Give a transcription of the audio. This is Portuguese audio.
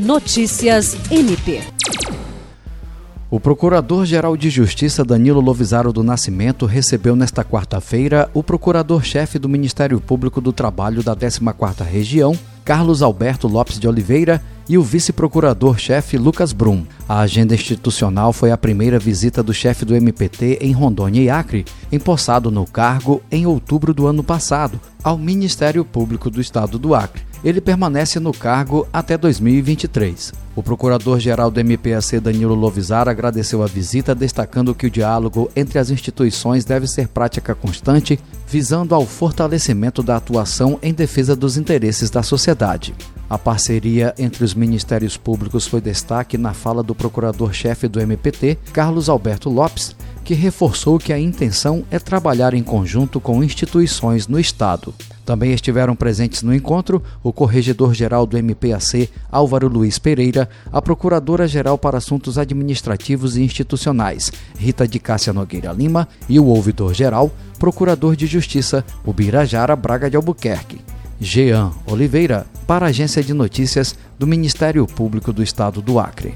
Notícias MP. O Procurador-Geral de Justiça Danilo Lovisaro do Nascimento recebeu nesta quarta-feira o Procurador-Chefe do Ministério Público do Trabalho da 14ª Região, Carlos Alberto Lopes de Oliveira, e o Vice-Procurador-Chefe Lucas Brum. A agenda institucional foi a primeira visita do chefe do MPT em Rondônia e Acre, empossado no cargo em outubro do ano passado, ao Ministério Público do Estado do Acre ele permanece no cargo até 2023. O procurador-geral do MPAC, Danilo Lovisar, agradeceu a visita, destacando que o diálogo entre as instituições deve ser prática constante, visando ao fortalecimento da atuação em defesa dos interesses da sociedade. A parceria entre os ministérios públicos foi destaque na fala do procurador-chefe do MPT, Carlos Alberto Lopes, que reforçou que a intenção é trabalhar em conjunto com instituições no Estado. Também estiveram presentes no encontro o corregedor-geral do MPAC, Álvaro Luiz Pereira, a procuradora-geral para assuntos administrativos e institucionais, Rita de Cássia Nogueira Lima, e o ouvidor-geral, procurador de justiça, Ubirajara Braga de Albuquerque. Jean Oliveira, para a Agência de Notícias do Ministério Público do Estado do Acre.